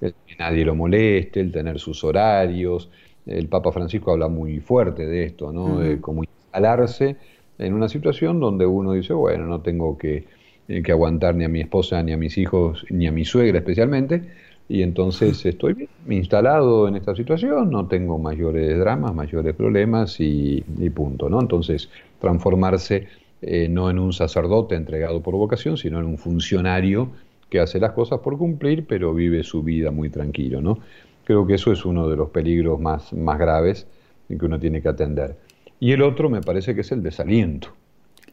Speaker 2: el que nadie lo moleste, el tener sus horarios. El Papa Francisco habla muy fuerte de esto, ¿no? De cómo instalarse en una situación donde uno dice, bueno, no tengo que, eh, que aguantar ni a mi esposa, ni a mis hijos, ni a mi suegra especialmente, y entonces estoy bien, instalado en esta situación, no tengo mayores dramas, mayores problemas y, y punto, ¿no? Entonces, transformarse eh, no en un sacerdote entregado por vocación, sino en un funcionario que hace las cosas por cumplir, pero vive su vida muy tranquilo, ¿no? Creo que eso es uno de los peligros más, más graves que uno tiene que atender. Y el otro me parece que es el desaliento,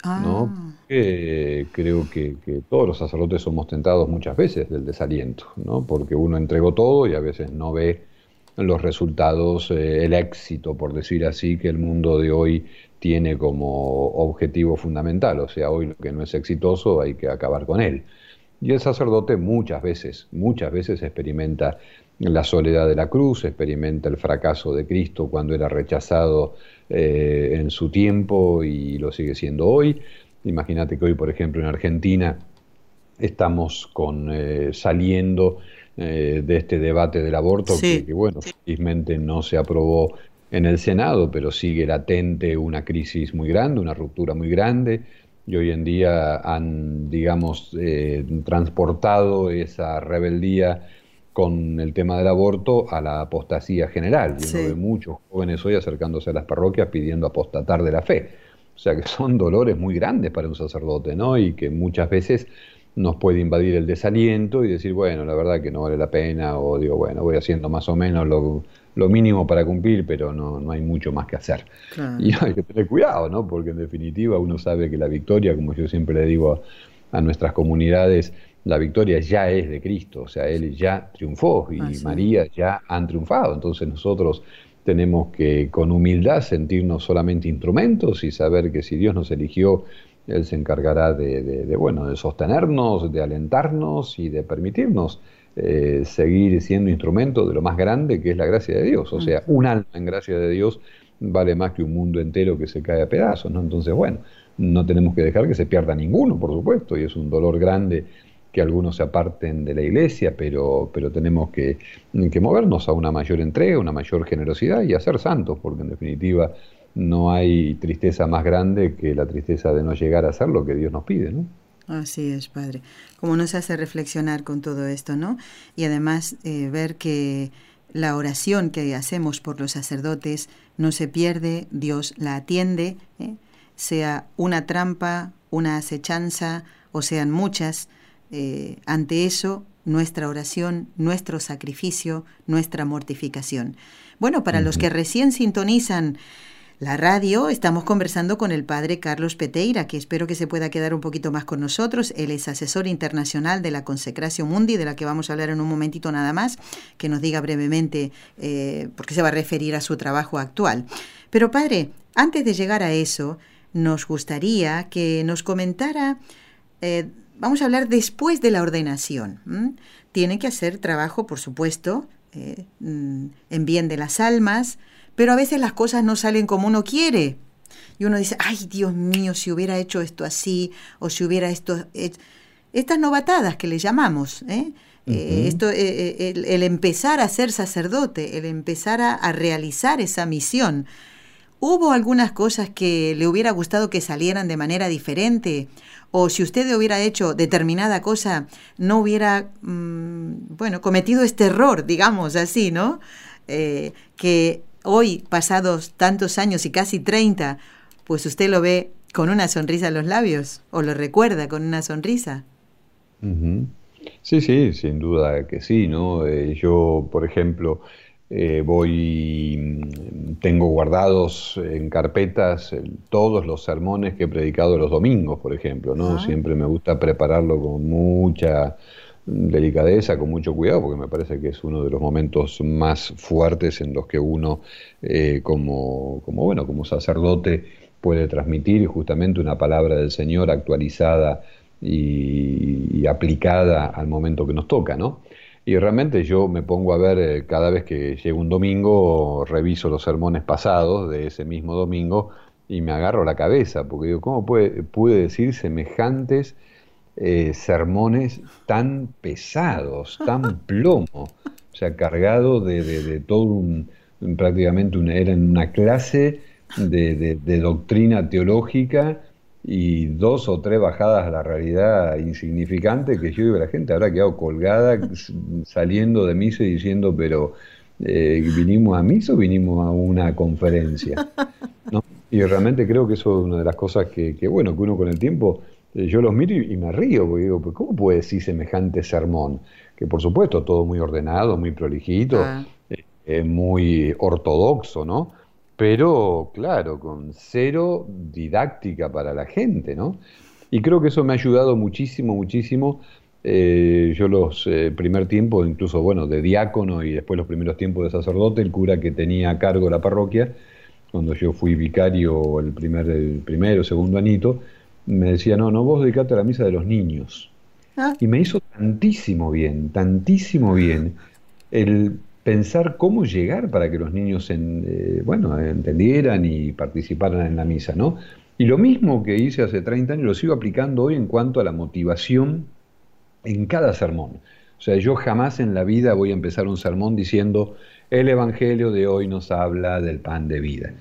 Speaker 2: ¿no? Ah. creo que, todos los sacerdotes somos tentados muchas veces del desaliento, ¿no? Porque uno entregó todo y a veces no ve los resultados, eh, el éxito, por decir así, que el mundo de hoy tiene como objetivo fundamental, o sea, hoy lo que no es exitoso hay que acabar con él. Y el sacerdote muchas veces, muchas veces experimenta la soledad de la cruz, experimenta el fracaso de Cristo cuando era rechazado eh, en su tiempo y lo sigue siendo hoy. Imagínate que hoy, por ejemplo, en Argentina estamos con, eh, saliendo eh, de este debate del aborto, que, bueno, felizmente no se aprobó en el Senado, pero sigue latente una crisis muy grande, una ruptura muy grande, y hoy en día han, digamos, eh, transportado esa rebeldía con el tema del aborto a la apostasía general. Y uno ve muchos jóvenes hoy acercándose a las parroquias pidiendo apostatar de la fe. O sea que son dolores muy grandes para un sacerdote, ¿no? Y que muchas veces nos puede invadir el desaliento y decir, bueno, la verdad que no vale la pena, o digo, bueno, voy haciendo más o menos lo, lo mínimo para cumplir, pero no, no hay mucho más que hacer. Y hay que tener cuidado, ¿no? Porque en definitiva uno sabe que la victoria, como yo siempre le digo a, nuestras comunidades, la victoria ya es de Cristo, o sea, Él ya triunfó y María ya han triunfado. Entonces nosotros tenemos que con humildad sentirnos solamente instrumentos y saber que si Dios nos eligió, Él se encargará de, de bueno, de sostenernos, de alentarnos y de permitirnos eh, seguir siendo instrumento de lo más grande que es la gracia de Dios. O sea, un alma en gracia de Dios vale más que un mundo entero que se cae a pedazos, ¿no? Entonces, bueno, no tenemos que dejar que se pierda ninguno, por supuesto, y es un dolor grande que algunos se aparten de la iglesia, pero, pero tenemos que, que movernos a una mayor entrega, una mayor generosidad y a ser santos, porque en definitiva no hay tristeza más grande que la tristeza de no llegar a ser lo que Dios nos pide, ¿no?
Speaker 1: Así es, Padre. Como nos hace reflexionar con todo esto, ¿no? Y además eh, ver que la oración que hacemos por los sacerdotes no se pierde, Dios la atiende, ¿eh? sea una trampa, una acechanza o sean muchas. Eh, ante eso, nuestra oración, nuestro sacrificio, nuestra mortificación. Bueno, para los que recién sintonizan la radio, estamos conversando con el padre Carlos Peteira, que espero que se pueda quedar un poquito más con nosotros. Él es asesor internacional de la Consecración Mundi, de la que vamos a hablar en un momentito nada más, que nos diga brevemente eh, por qué se va a referir a su trabajo actual. Pero padre, antes de llegar a eso, nos gustaría que nos comentara, eh, vamos a hablar después de la ordenación. Tiene que hacer trabajo, por supuesto, eh, mm, en bien de las almas, pero a veces las cosas no salen como uno quiere. Y uno dice, ay Dios mío, si hubiera hecho esto así, o si hubiera esto... Estas novatadas que le llamamos, ¿eh? eh esto, eh, eh, el, empezar a ser sacerdote, el empezar a, realizar esa misión. ¿Hubo algunas cosas que le hubiera gustado que salieran de manera diferente? O si usted hubiera hecho determinada cosa, no hubiera, mm, bueno, cometido este error, digamos así, ¿no? que hoy, pasados tantos años y casi 30, pues usted lo ve con una sonrisa en los labios o lo recuerda con una sonrisa.
Speaker 2: Sí, sí, sin duda que sí, ¿no? Eh, yo, por ejemplo, eh, voy, mm, tengo guardados en carpetas todos los sermones que he predicado los domingos, por ejemplo, ¿no? Ah. Siempre me gusta prepararlo con mucha delicadeza, con mucho cuidado, porque me parece que es uno de los momentos más fuertes en los que uno, eh, como, como, bueno, como sacerdote, puede transmitir justamente una palabra del Señor actualizada y, aplicada al momento que nos toca, ¿no? Y realmente yo me pongo a ver, eh, cada vez que llega un domingo, reviso los sermones pasados de ese mismo domingo y me agarro la cabeza, porque digo, ¿cómo puede, pude decir semejantes eh, sermones tan pesados, tan plomo? O sea, cargado de, todo un, prácticamente una, era en una clase de, doctrina teológica y dos o tres bajadas a la realidad insignificante que yo digo, la gente habrá quedado colgada saliendo de misa y diciendo, pero eh, ¿vinimos a misa o vinimos a una conferencia? Y realmente creo que eso es una de las cosas que, bueno, que uno con el tiempo, yo los miro y, me río, porque digo, ¿cómo puede decir semejante sermón? Que por supuesto todo muy ordenado, muy prolijito, ah. eh, muy ortodoxo, ¿no? pero claro, con cero didáctica para la gente, ¿no? Y creo que eso me ha ayudado muchísimo, muchísimo. Eh, yo los eh, primer tiempo, incluso bueno, de diácono y después los primeros tiempos de sacerdote, el cura que tenía a cargo la parroquia, cuando yo fui vicario el primer, el primero, segundo anito, me decía, no, no, vos dedicate a la misa de los niños. Ah. Y me hizo tantísimo bien, tantísimo bien el pensar cómo llegar para que los niños eh, bueno, entendieran y participaran en la misa, ¿no? Y lo mismo que hice hace 30 años lo sigo aplicando hoy en cuanto a la motivación en cada sermón. O sea, yo jamás en la vida voy a empezar un sermón diciendo, el Evangelio de hoy nos habla del pan de vida.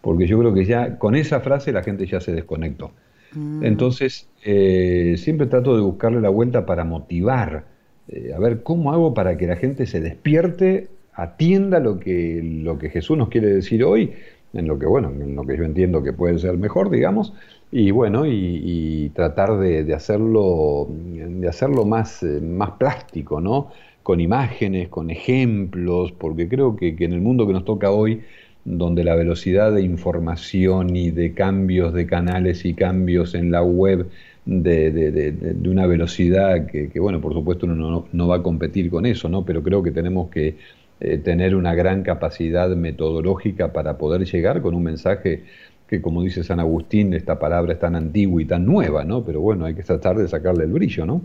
Speaker 2: Porque yo creo que ya con esa frase la gente ya se desconectó. Mm. Entonces, eh, siempre trato de buscarle la vuelta para motivar, eh, a ver cómo hago para que la gente se despierte atienda lo que, lo que Jesús nos quiere decir hoy, en lo que, bueno, en lo que yo entiendo que puede ser mejor, digamos, y bueno, y, tratar de, hacerlo, de hacerlo más, eh, más plástico, ¿no? Con imágenes, con ejemplos, porque creo que, en el mundo que nos toca hoy, donde la velocidad de información y de cambios de canales y cambios en la web de, de, una velocidad que, bueno, por supuesto uno no, no, va a competir con eso, ¿no? Pero creo que tenemos que eh, tener una gran capacidad metodológica para poder llegar con un mensaje que, como dice San Agustín, esta palabra es tan antigua y tan nueva, ¿no? Pero bueno, hay que tratar de sacarle el brillo, ¿no?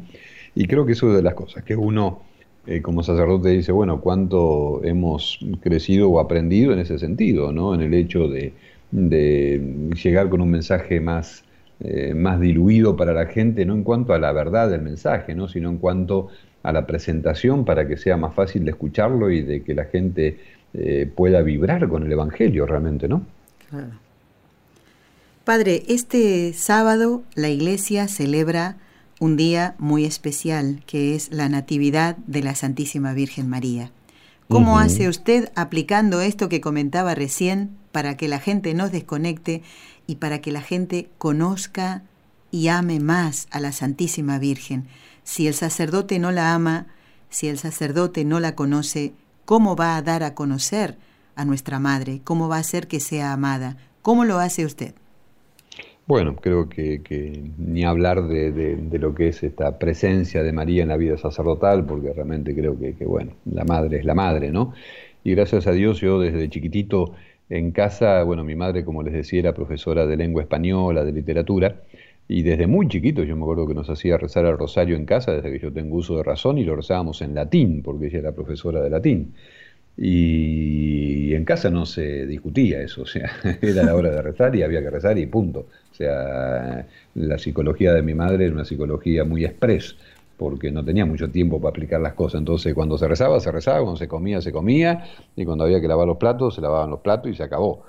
Speaker 2: Y creo que eso es de las cosas, que uno eh, como sacerdote dice, bueno, cuánto hemos crecido o aprendido en ese sentido, ¿no? En el hecho de, llegar con un mensaje más, eh, más diluido para la gente, no en cuanto a la verdad del mensaje, ¿no? Sino en cuanto a la presentación para que sea más fácil de escucharlo y de que la gente eh, pueda vibrar con el Evangelio realmente, ¿no?
Speaker 1: Padre, este sábado la iglesia celebra un día muy especial, que es la Natividad de la Santísima Virgen María. ¿Cómo hace usted aplicando esto que comentaba recién para que la gente no desconecte y para que la gente conozca y ame más a la Santísima Virgen? Si el sacerdote no la ama, si el sacerdote no la conoce, ¿cómo va a dar a conocer a nuestra madre? ¿Cómo va a hacer que sea amada? ¿Cómo lo hace usted?
Speaker 2: Bueno, creo que, ni hablar de, lo que es esta presencia de María en la vida sacerdotal, porque realmente creo que, que, bueno, la madre es la madre, ¿no? Y gracias a Dios yo desde chiquitito en casa, bueno, mi madre, como les decía, era profesora de lengua española, de literatura, y desde muy chiquito yo me acuerdo que nos hacía rezar el rosario en casa desde que yo tengo uso de razón y lo rezábamos en latín, porque ella era profesora de latín. Y en casa no se discutía eso, o sea, era la hora de rezar y había que rezar y punto. O sea, la psicología de mi madre era una psicología muy express, porque no tenía mucho tiempo para aplicar las cosas. Entonces, cuando se rezaba, se rezaba, cuando se comía, se comía, y cuando había que lavar los platos, se lavaban los platos y se acabó.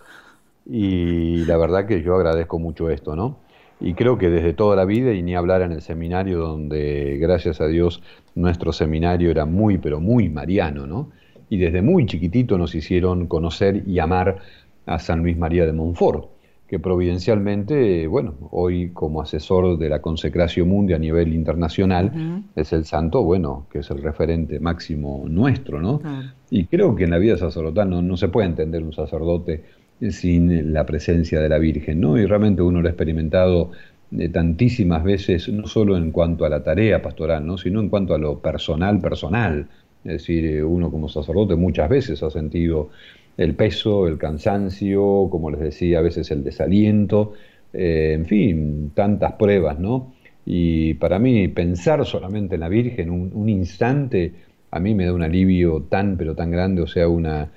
Speaker 2: Y la verdad que yo agradezco mucho esto, ¿no? y creo que desde toda la vida, y ni hablar en el seminario, donde gracias a Dios nuestro seminario era muy, pero muy mariano, ¿no? Y desde muy chiquitito nos hicieron conocer y amar a San Luis María de Montfort, que providencialmente, bueno, hoy como asesor de la consecración mundial a nivel internacional, es el santo, bueno, que es el referente máximo nuestro, ¿no? Y creo que en la vida sacerdotal no, no se puede entender un sacerdote sin la presencia de la Virgen, ¿no? Y realmente uno lo ha experimentado de tantísimas veces, no solo en cuanto a la tarea pastoral, ¿no? sino en cuanto a lo personal, personal. Es decir, eh, uno como sacerdote muchas veces ha sentido el peso, el cansancio, como les decía, a veces el desaliento, eh, en fin, tantas pruebas, ¿no? Y para mí pensar solamente en la Virgen un, instante, a mí me da un alivio tan, pero tan grande, o sea, una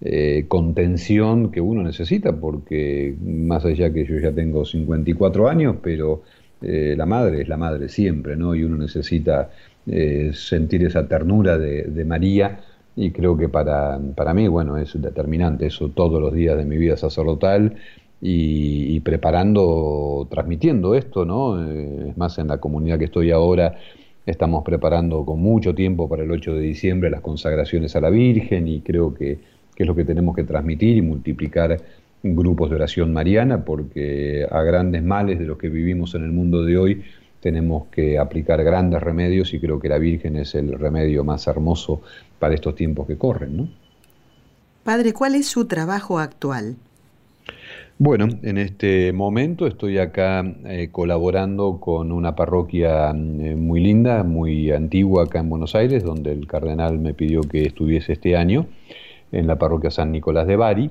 Speaker 2: eh, contención que uno necesita, porque más allá que yo ya tengo 54 años, pero la madre es la madre siempre, ¿no? Y uno necesita sentir esa ternura de, María y creo que para, para mí, bueno, es determinante eso todos los días de mi vida sacerdotal y, preparando, transmitiendo esto, ¿no? Eh, es más, en la comunidad que estoy ahora estamos preparando con mucho tiempo para el 8 de diciembre las consagraciones a la Virgen y creo que, que es lo que tenemos que transmitir y multiplicar grupos de oración mariana porque a grandes males de los que vivimos en el mundo de hoy tenemos que aplicar grandes remedios y creo que la Virgen es el remedio más hermoso para estos tiempos que corren. ¿no?
Speaker 1: Padre, ¿cuál es su trabajo actual?
Speaker 2: Bueno, en este momento estoy acá eh, colaborando con una parroquia eh, muy linda, muy antigua acá en Buenos Aires, donde el cardenal me pidió que estuviese este año, en la parroquia San Nicolás de Bari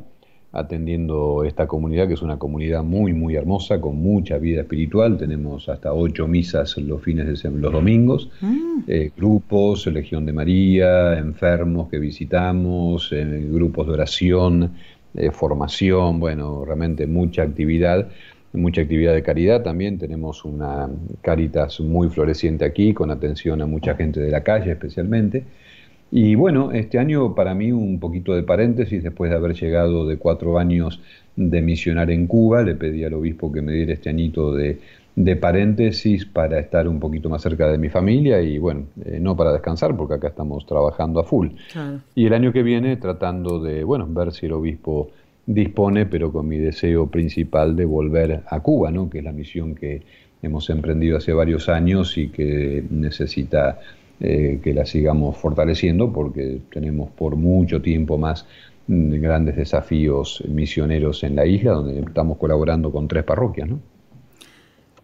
Speaker 2: atendiendo esta comunidad, que es una comunidad muy, muy hermosa, con mucha vida espiritual. Tenemos hasta ocho misas los fines de semana, los domingos, mm. eh, grupos, Legión de María, enfermos que visitamos, eh, grupos de oración, eh, formación, bueno, realmente mucha actividad. Mucha actividad de caridad también, tenemos una caritas muy floreciente aquí, con atención a mucha gente de la calle especialmente. Y bueno, este año para mí un poquito de paréntesis, después de haber llegado de cuatro años de misionar en Cuba, le pedí al obispo que me diera este añito de, paréntesis para estar un poquito más cerca de mi familia y bueno, eh, no para descansar porque acá estamos trabajando a full. Y el año que viene tratando de, bueno, ver si el obispo dispone, pero con mi deseo principal de volver a Cuba, ¿no? que es la misión que hemos emprendido hace varios años y que necesita eh, que la sigamos fortaleciendo porque tenemos por mucho tiempo más mm, grandes desafíos misioneros en la isla, donde estamos colaborando con tres parroquias. ¿no?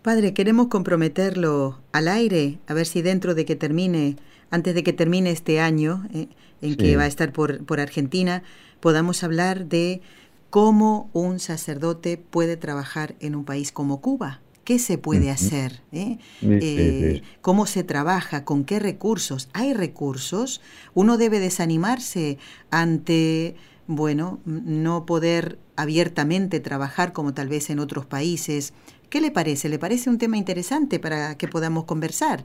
Speaker 1: Padre, queremos comprometerlo al aire, a ver si dentro de que termine, antes de que termine este año, eh, en que va a estar por, por Argentina, podamos hablar de cómo un sacerdote puede trabajar en un país como Cuba. ¿Qué se puede hacer? ¿Eh? Eh, ¿Cómo se trabaja? ¿Con qué recursos? ¿Hay recursos? Uno debe desanimarse ante, bueno, no poder abiertamente trabajar como tal vez en otros países. ¿Qué le parece? ¿Le parece un tema interesante para que podamos conversar?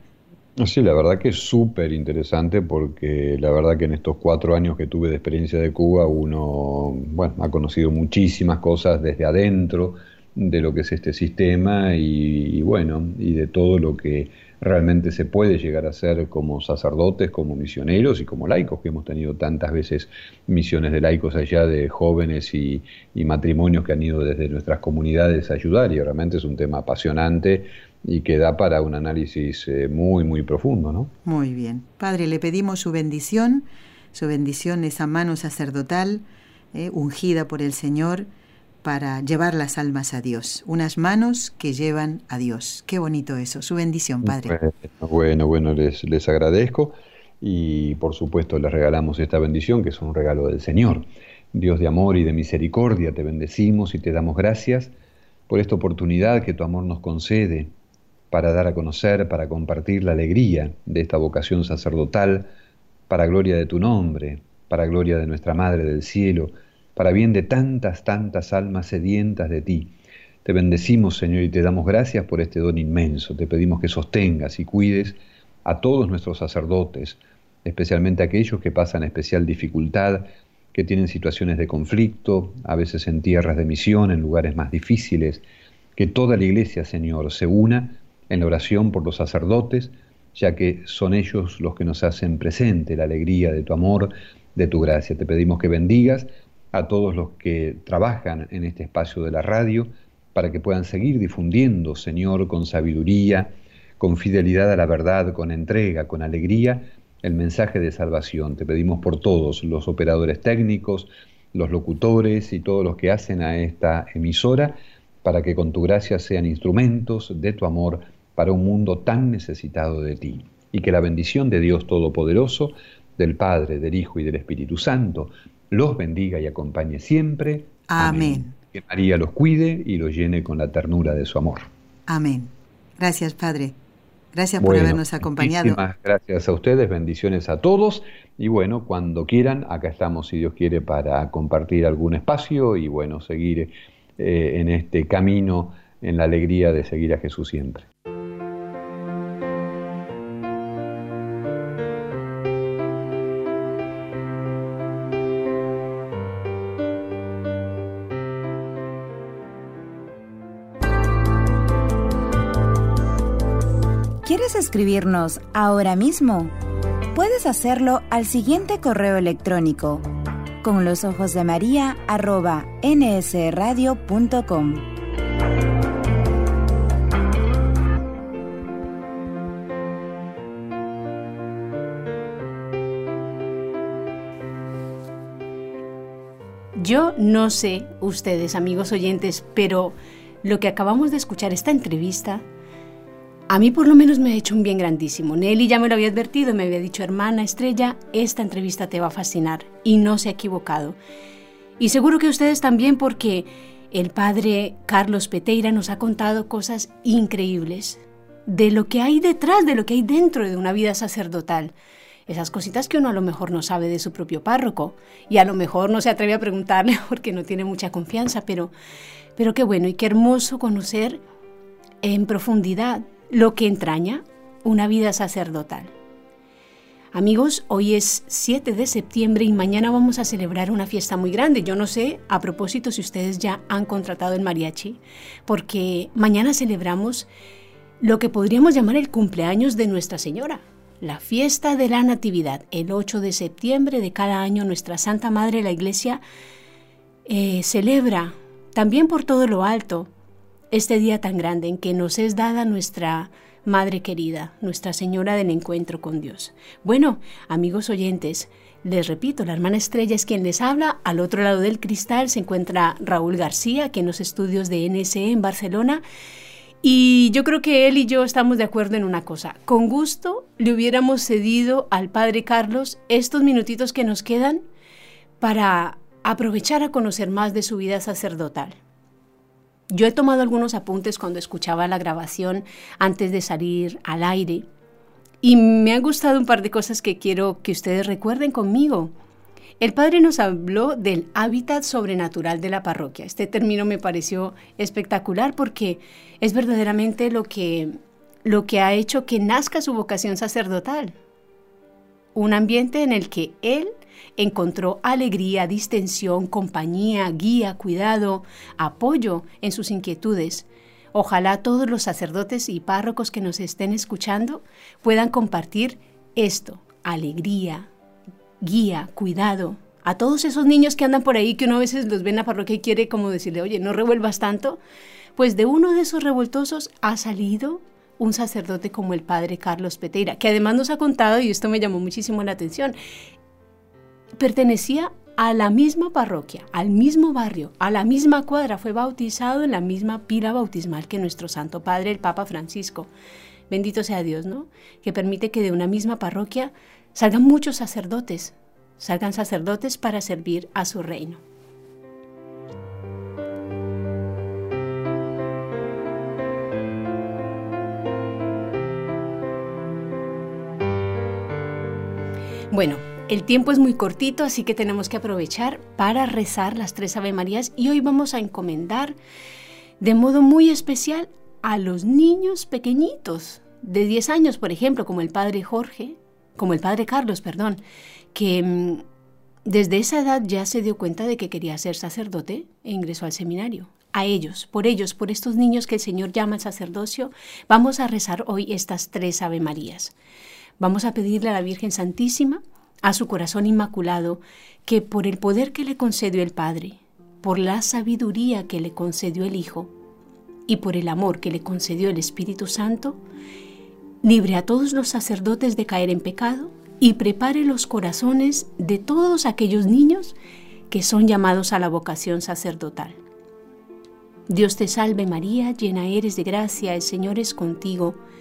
Speaker 2: Sí, la verdad que es súper interesante porque la verdad que en estos cuatro años que tuve de experiencia de Cuba uno bueno, ha conocido muchísimas cosas desde adentro, de lo que es este sistema y, bueno, y de todo lo que realmente se puede llegar a hacer como sacerdotes, como misioneros y como laicos, que hemos tenido tantas veces misiones de laicos allá de jóvenes y, matrimonios que han ido desde nuestras comunidades a ayudar y realmente es un tema apasionante y que da para un análisis eh, muy, muy profundo, ¿no?
Speaker 1: Muy bien. Padre, le pedimos su bendición, su bendición, esa mano sacerdotal, eh, ungida por el Señor, para llevar las almas a Dios, unas manos que llevan a Dios. Qué bonito eso, su bendición, Padre.
Speaker 2: Bueno, bueno, les, les agradezco y por supuesto les regalamos esta bendición que es un regalo del Señor. Dios de amor y de misericordia, te bendecimos y te damos gracias por esta oportunidad que tu amor nos concede para dar a conocer, para compartir la alegría de esta vocación sacerdotal, para gloria de tu nombre, para gloria de nuestra Madre del Cielo, para bien de tantas, tantas almas sedientas de ti. Te bendecimos, Señor, y te damos gracias por este don inmenso. Te pedimos que sostengas y cuides a todos nuestros sacerdotes, especialmente aquellos que pasan especial dificultad, que tienen situaciones de conflicto, a veces en tierras de misión, en lugares más difíciles. Que toda la Iglesia, Señor, se una en la oración por los sacerdotes, ya que son ellos los que nos hacen presente la alegría de tu amor, de tu gracia. Te pedimos que bendigas a todos los que trabajan en este espacio de la radio, para que puedan seguir difundiendo, Señor, con sabiduría, con fidelidad a la verdad, con entrega, con alegría, el mensaje de salvación. Te pedimos por todos, los operadores técnicos, los locutores y todos los que hacen a esta emisora, para que con tu gracia sean instrumentos de tu amor para un mundo tan necesitado de ti. Y que la bendición de Dios Todopoderoso, del Padre, del Hijo y del Espíritu Santo, los bendiga y acompañe siempre.
Speaker 1: Amén.
Speaker 2: Que María los cuide y los llene con la ternura de su amor.
Speaker 1: Amén. Gracias, Padre. Gracias por habernos acompañado.
Speaker 2: Muchísimas gracias a ustedes, bendiciones a todos. Y bueno, cuando quieran, acá estamos, si Dios quiere, para compartir algún espacio y bueno, seguir eh, en este camino, en la alegría de seguir a Jesús siempre.
Speaker 3: Escribirnos ahora mismo? Puedes hacerlo al siguiente correo electrónico con los ojos de María arroba nsradio.com.
Speaker 4: Yo no sé, ustedes amigos oyentes, pero lo que acabamos de escuchar, esta entrevista, a mí por lo menos me ha hecho un bien grandísimo. Nelly ya me lo había advertido, me había dicho, hermana Estrella, esta entrevista te va a fascinar. Y no se ha equivocado. Y seguro que ustedes también porque el padre Carlos Peteira nos ha contado cosas increíbles de lo que hay detrás, de lo que hay dentro de una vida sacerdotal. Esas cositas que uno a lo mejor no sabe de su propio párroco y a lo mejor no se atreve a preguntarle porque no tiene mucha confianza, pero, pero qué bueno y qué hermoso conocer en profundidad lo que entraña una vida sacerdotal. Amigos, hoy es 7 de septiembre y mañana vamos a celebrar una fiesta muy grande. Yo no sé, a propósito, si ustedes ya han contratado el mariachi, porque mañana celebramos lo que podríamos llamar el cumpleaños de Nuestra Señora, la fiesta de la Natividad. El 8 de septiembre de cada año nuestra Santa Madre, la Iglesia, eh, celebra, también por todo lo alto, este día tan grande en que nos es dada nuestra Madre querida, Nuestra Señora del Encuentro con Dios. Bueno, amigos oyentes, les repito, la hermana Estrella es quien les habla. Al otro lado del cristal se encuentra Raúl García, que en los estudios de NSE en Barcelona. Y yo creo que él y yo estamos de acuerdo en una cosa. Con gusto le hubiéramos cedido al Padre Carlos estos minutitos que nos quedan para aprovechar a conocer más de su vida sacerdotal. Yo he tomado algunos apuntes cuando escuchaba la grabación antes de salir al aire y me han gustado un par de cosas que quiero que ustedes recuerden conmigo. El padre nos habló del hábitat sobrenatural de la parroquia. Este término me pareció espectacular porque es verdaderamente lo que, lo que ha hecho que nazca su vocación sacerdotal. Un ambiente en el que él encontró alegría, distensión, compañía, guía, cuidado, apoyo en sus inquietudes. Ojalá todos los sacerdotes y párrocos que nos estén escuchando puedan compartir esto, alegría, guía, cuidado. A todos esos niños que andan por ahí, que uno a veces los ve en la parroquia y quiere como decirle, oye, no revuelvas tanto, pues de uno de esos revoltosos ha salido un sacerdote como el padre Carlos Peteira, que además nos ha contado, y esto me llamó muchísimo la atención, pertenecía a la misma parroquia, al mismo barrio, a la misma cuadra, fue bautizado en la misma pila bautismal que nuestro Santo Padre, el Papa Francisco. Bendito sea Dios, ¿no? Que permite que de una misma parroquia salgan muchos sacerdotes, salgan sacerdotes para servir a su reino. Bueno, el tiempo es muy cortito, así que tenemos que aprovechar para rezar las tres Ave Marías y hoy vamos a encomendar de modo muy especial a los niños pequeñitos de 10 años, por ejemplo, como el padre Jorge, como el padre Carlos, perdón, que mm, desde esa edad ya se dio cuenta de que quería ser sacerdote e ingresó al seminario. A ellos, por ellos, por estos niños que el Señor llama al sacerdocio, vamos a rezar hoy estas tres Ave Marías. Vamos a pedirle a la Virgen Santísima a su corazón inmaculado, que por el poder que le concedió el Padre, por la sabiduría que le concedió el Hijo y por el amor que le concedió el Espíritu Santo, libre a todos los sacerdotes de caer en pecado y prepare los corazones de todos aquellos niños que son llamados a la vocación sacerdotal. Dios te salve María, llena eres de gracia, el Señor es contigo,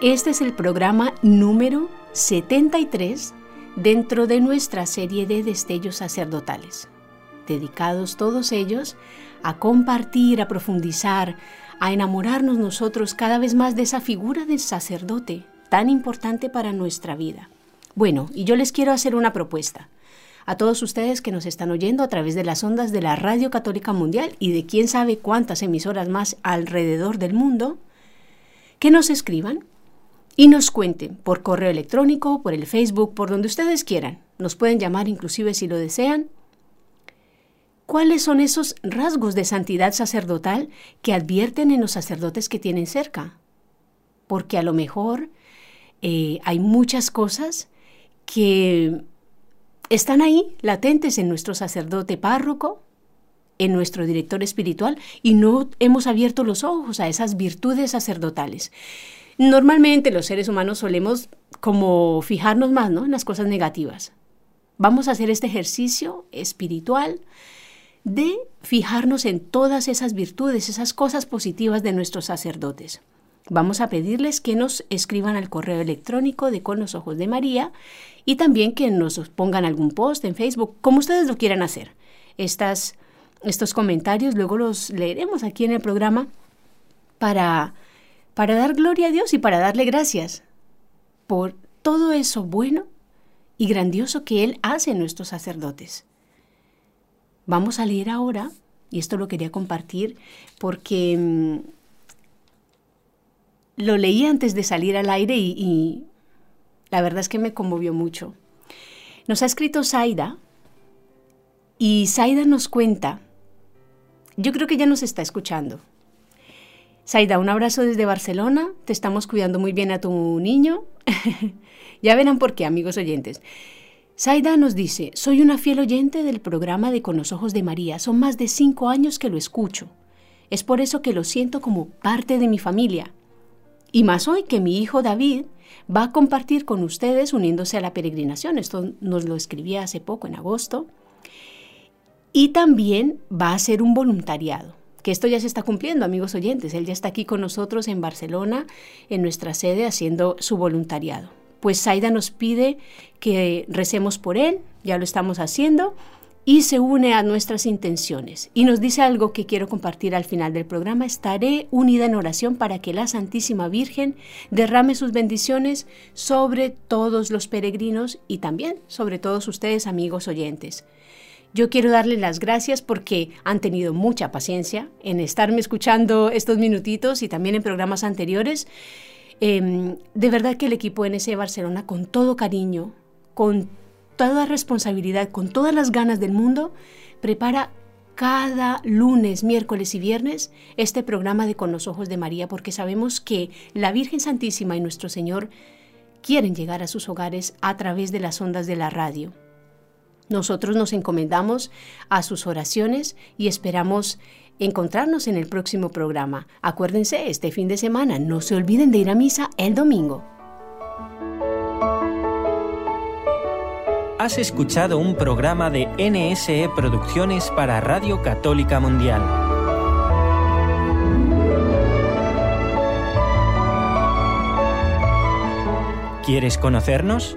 Speaker 4: Este es el programa número 73 dentro de nuestra serie de destellos sacerdotales, dedicados todos ellos a compartir, a profundizar, a enamorarnos nosotros cada vez más de esa figura del sacerdote tan importante para nuestra vida. Bueno, y yo les quiero hacer una propuesta a todos ustedes que nos están oyendo a través de las ondas de la Radio Católica Mundial y de quién sabe cuántas emisoras más alrededor del mundo, que nos escriban y nos cuenten por correo electrónico, por el Facebook, por donde ustedes quieran. Nos pueden llamar inclusive si lo desean. ¿Cuáles son esos rasgos de santidad sacerdotal que advierten en los sacerdotes que tienen cerca? Porque a lo mejor eh, hay muchas cosas que están ahí latentes en nuestro sacerdote párroco, en nuestro director espiritual, y no hemos abierto los ojos a esas virtudes sacerdotales. Normalmente los seres humanos solemos como fijarnos más ¿no? en las cosas negativas. Vamos a hacer este ejercicio espiritual de fijarnos en todas esas virtudes, esas cosas positivas de nuestros sacerdotes. Vamos a pedirles que nos escriban al correo electrónico de Con los Ojos de María y también que nos pongan algún post en Facebook, como ustedes lo quieran hacer. Estas, estos comentarios luego los leeremos aquí en el programa para para dar gloria a Dios y para darle gracias por todo eso bueno y grandioso que Él hace en nuestros sacerdotes. Vamos a leer ahora, y esto lo quería compartir porque mm, lo leí antes de salir al aire y, y la verdad es que me conmovió mucho. Nos ha escrito Zaida y Zaida nos cuenta, yo creo que ya nos está escuchando, Saida, un abrazo desde Barcelona. Te estamos cuidando muy bien a tu niño. ya verán por qué, amigos oyentes. Saida nos dice, soy una fiel oyente del programa de Con los Ojos de María. Son más de cinco años que lo escucho. Es por eso que lo siento como parte de mi familia. Y más hoy que mi hijo David va a compartir con ustedes uniéndose a la peregrinación. Esto nos lo escribía hace poco, en agosto. Y también va a hacer un voluntariado que esto ya se está cumpliendo, amigos oyentes. Él ya está aquí con nosotros en Barcelona, en nuestra sede, haciendo su voluntariado. Pues Saida nos pide que recemos por él, ya lo estamos haciendo, y se une a nuestras intenciones. Y nos dice algo que quiero compartir al final del programa. Estaré unida en oración para que la Santísima Virgen derrame sus bendiciones sobre todos los peregrinos y también sobre todos ustedes, amigos oyentes. Yo quiero darle las gracias porque han tenido mucha paciencia en estarme escuchando estos minutitos y también en programas anteriores. Em, de verdad que el equipo NS Barcelona, con todo cariño, con toda responsabilidad, con todas las ganas del mundo, prepara cada lunes, miércoles y viernes este programa de Con los Ojos de María, porque sabemos que la Virgen Santísima y nuestro Señor quieren llegar a sus hogares a través de las ondas de la radio. Nosotros nos encomendamos a sus oraciones y esperamos encontrarnos en el próximo programa. Acuérdense, este fin de semana no se olviden de ir a misa el domingo.
Speaker 5: Has escuchado un programa de NSE Producciones para Radio Católica Mundial. ¿Quieres conocernos?